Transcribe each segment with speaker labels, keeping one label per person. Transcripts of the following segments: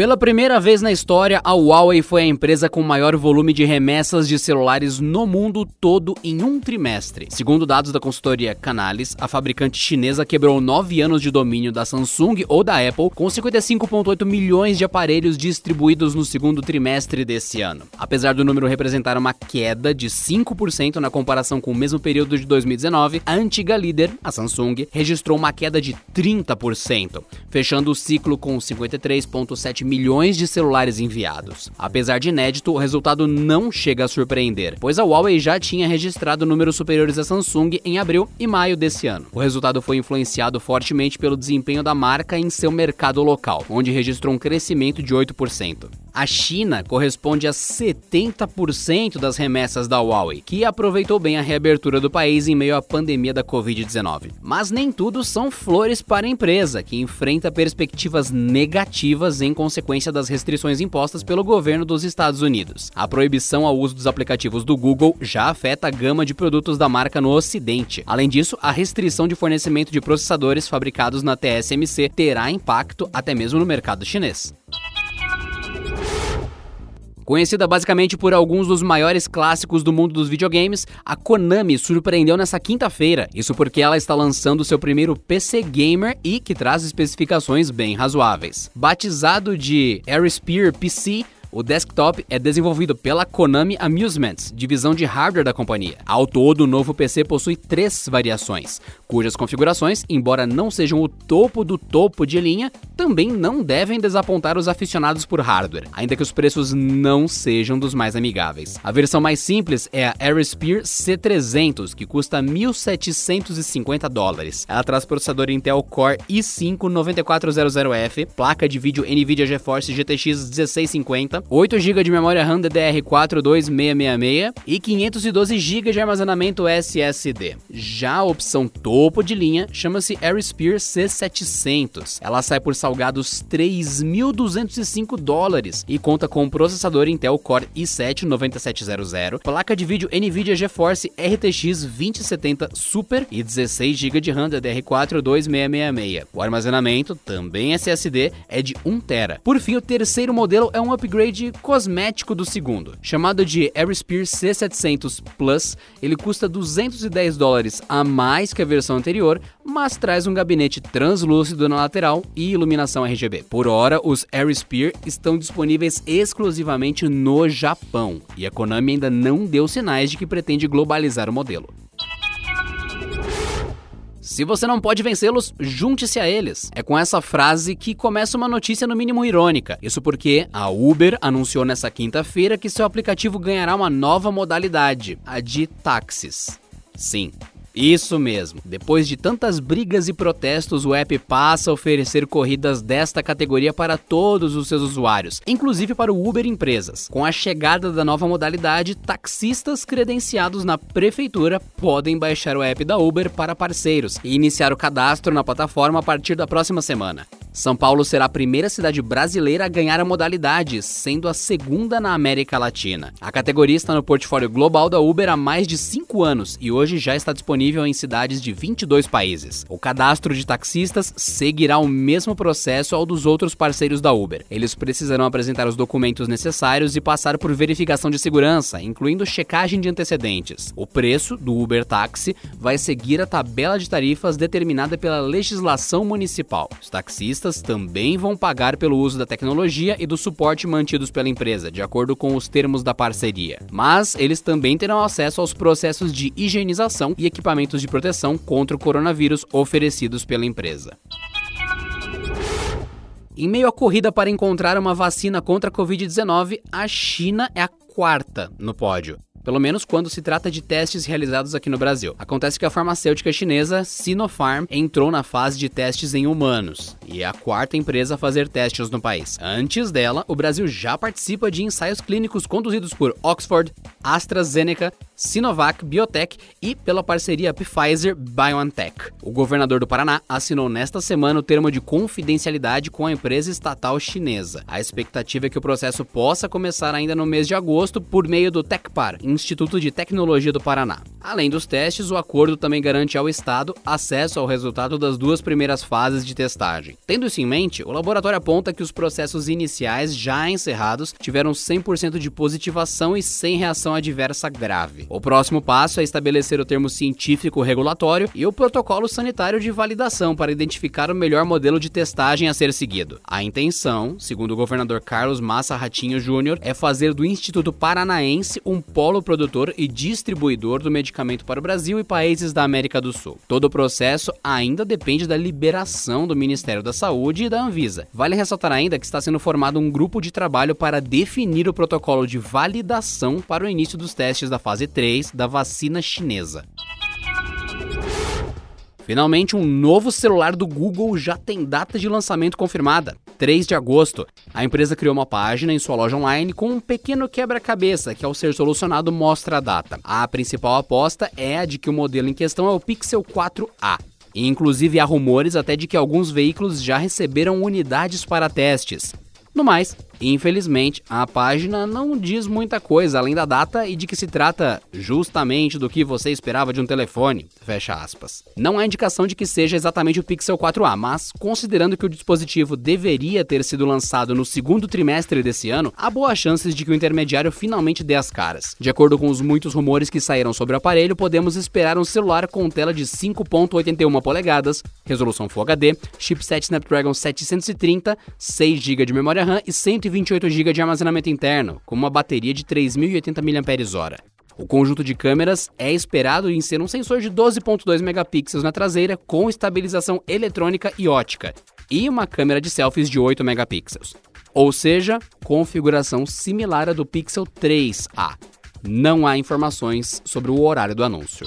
Speaker 1: Pela primeira vez na história, a Huawei foi a empresa com maior volume de remessas de celulares no mundo todo em um trimestre. Segundo dados da consultoria Canalys, a fabricante chinesa quebrou nove anos de domínio da Samsung ou da Apple, com 55,8 milhões de aparelhos distribuídos no segundo trimestre desse ano. Apesar do número representar uma queda de 5% na comparação com o mesmo período de 2019, a antiga líder, a Samsung, registrou uma queda de 30%, fechando o ciclo com 53,7 milhões de celulares enviados. Apesar de inédito, o resultado não chega a surpreender, pois a Huawei já tinha registrado números superiores à Samsung em abril e maio desse ano. O resultado foi influenciado fortemente pelo desempenho da marca em seu mercado local, onde registrou um crescimento de 8%. A China corresponde a 70% das remessas da Huawei, que aproveitou bem a reabertura do país em meio à pandemia da Covid-19. Mas nem tudo são flores para a empresa, que enfrenta perspectivas negativas em consequência das restrições impostas pelo governo dos Estados Unidos. A proibição ao uso dos aplicativos do Google já afeta a gama de produtos da marca no Ocidente. Além disso, a restrição de fornecimento de processadores fabricados na TSMC terá impacto até mesmo no mercado chinês. Conhecida basicamente por alguns dos maiores clássicos do mundo dos videogames, a Konami surpreendeu nessa quinta-feira. Isso porque ela está lançando seu primeiro PC gamer e que traz especificações bem razoáveis. Batizado de Aerosphere PC, o desktop é desenvolvido pela Konami Amusements, divisão de hardware da companhia. Ao todo, o novo PC possui três variações, cujas configurações, embora não sejam o topo do topo de linha, também não devem desapontar os aficionados por hardware, ainda que os preços não sejam dos mais amigáveis. A versão mais simples é a Aerosphere C300, que custa 1.750 dólares. Ela traz processador Intel Core i5 9400F, placa de vídeo NVIDIA GeForce GTX 1650, 8 GB de memória RAM DDR4 2666 e 512 GB de armazenamento SSD. Já a opção topo de linha chama-se Aerosphere C700. Ela sai por salgados 3.205 dólares e conta com um processador Intel Core i7 9700, placa de vídeo NVIDIA GeForce RTX 2070 Super e 16 GB de RAM DDR4 2666. O armazenamento, também SSD, é de 1 TB. Por fim, o terceiro modelo é um upgrade upgrade cosmético do segundo. Chamado de Aerosphere C700 Plus, ele custa 210 dólares a mais que a versão anterior, mas traz um gabinete translúcido na lateral e iluminação RGB. Por hora, os Aerosphere estão disponíveis exclusivamente no Japão, e a Konami ainda não deu sinais de que pretende globalizar o modelo. Se você não pode vencê-los, junte-se a eles. É com essa frase que começa uma notícia no mínimo irônica. Isso porque a Uber anunciou nessa quinta-feira que seu aplicativo ganhará uma nova modalidade, a de táxis. Sim, isso mesmo. Depois de tantas brigas e protestos, o app passa a oferecer corridas desta categoria para todos os seus usuários, inclusive para o Uber Empresas. Com a chegada da nova modalidade, taxistas credenciados na prefeitura podem baixar o app da Uber para parceiros e iniciar o cadastro na plataforma a partir da próxima semana. São Paulo será a primeira cidade brasileira a ganhar a modalidade, sendo a segunda na América Latina. A categoria está no portfólio global da Uber há mais de 5 anos e hoje já está disponível em cidades de 22 países. O cadastro de taxistas seguirá o mesmo processo ao dos outros parceiros da Uber. Eles precisarão apresentar os documentos necessários e passar por verificação de segurança, incluindo checagem de antecedentes. O preço do Uber Táxi vai seguir a tabela de tarifas determinada pela legislação municipal. Os taxistas também vão pagar pelo uso da tecnologia e do suporte mantidos pela empresa, de acordo com os termos da parceria. Mas eles também terão acesso aos processos de higienização e equipamentos de proteção contra o coronavírus oferecidos pela empresa. Em meio à corrida para encontrar uma vacina contra a Covid-19, a China é a quarta no pódio pelo menos quando se trata de testes realizados aqui no Brasil. Acontece que a farmacêutica chinesa Sinopharm entrou na fase de testes em humanos e é a quarta empresa a fazer testes no país. Antes dela, o Brasil já participa de ensaios clínicos conduzidos por Oxford, AstraZeneca, Sinovac Biotech e pela parceria Pfizer BioNTech. O governador do Paraná assinou nesta semana o termo de confidencialidade com a empresa estatal chinesa. A expectativa é que o processo possa começar ainda no mês de agosto por meio do TecPar, Instituto de Tecnologia do Paraná. Além dos testes, o acordo também garante ao Estado acesso ao resultado das duas primeiras fases de testagem. Tendo isso em mente, o laboratório aponta que os processos iniciais já encerrados tiveram 100% de positivação e sem reação adversa grave. O próximo passo é estabelecer o termo científico regulatório e o protocolo sanitário de validação para identificar o melhor modelo de testagem a ser seguido. A intenção, segundo o governador Carlos Massa Ratinho Júnior, é fazer do Instituto Paranaense um polo produtor e distribuidor do medicamento medicamento para o Brasil e países da América do Sul. Todo o processo ainda depende da liberação do Ministério da Saúde e da Anvisa. Vale ressaltar ainda que está sendo formado um grupo de trabalho para definir o protocolo de validação para o início dos testes da fase 3 da vacina chinesa. Finalmente, um novo celular do Google já tem data de lançamento confirmada, 3 de agosto. A empresa criou uma página em sua loja online com um pequeno quebra-cabeça que, ao ser solucionado, mostra a data. A principal aposta é a de que o modelo em questão é o Pixel 4a. E, inclusive, há rumores até de que alguns veículos já receberam unidades para testes. No mais, Infelizmente, a página não diz muita coisa além da data e de que se trata justamente do que você esperava de um telefone. Fecha aspas. Não há indicação de que seja exatamente o Pixel 4a, mas considerando que o dispositivo deveria ter sido lançado no segundo trimestre desse ano, há boas chances de que o intermediário finalmente dê as caras. De acordo com os muitos rumores que saíram sobre o aparelho, podemos esperar um celular com tela de 5.81 polegadas, resolução Full HD, chipset Snapdragon 730, 6 GB de memória RAM e 120 128 GB de armazenamento interno, com uma bateria de 3.080 mAh. O conjunto de câmeras é esperado em ser um sensor de 12.2 megapixels na traseira com estabilização eletrônica e ótica, e uma câmera de selfies de 8 megapixels. Ou seja, configuração similar à do Pixel 3a. Não há informações sobre o horário do anúncio.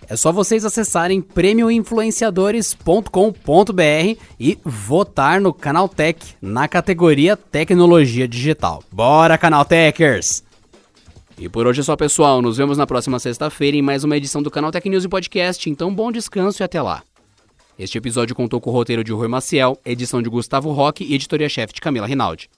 Speaker 1: É só vocês acessarem prêmioinfluenciadores.com.br e votar no Canal Tech na categoria Tecnologia Digital. Bora, Canal Techers! E por hoje é só, pessoal. Nos vemos na próxima sexta-feira em mais uma edição do Canal Tech News e Podcast. Então, bom descanso e até lá. Este episódio contou com o roteiro de Rui Maciel, edição de Gustavo Roque e editoria-chefe de Camila Rinaldi.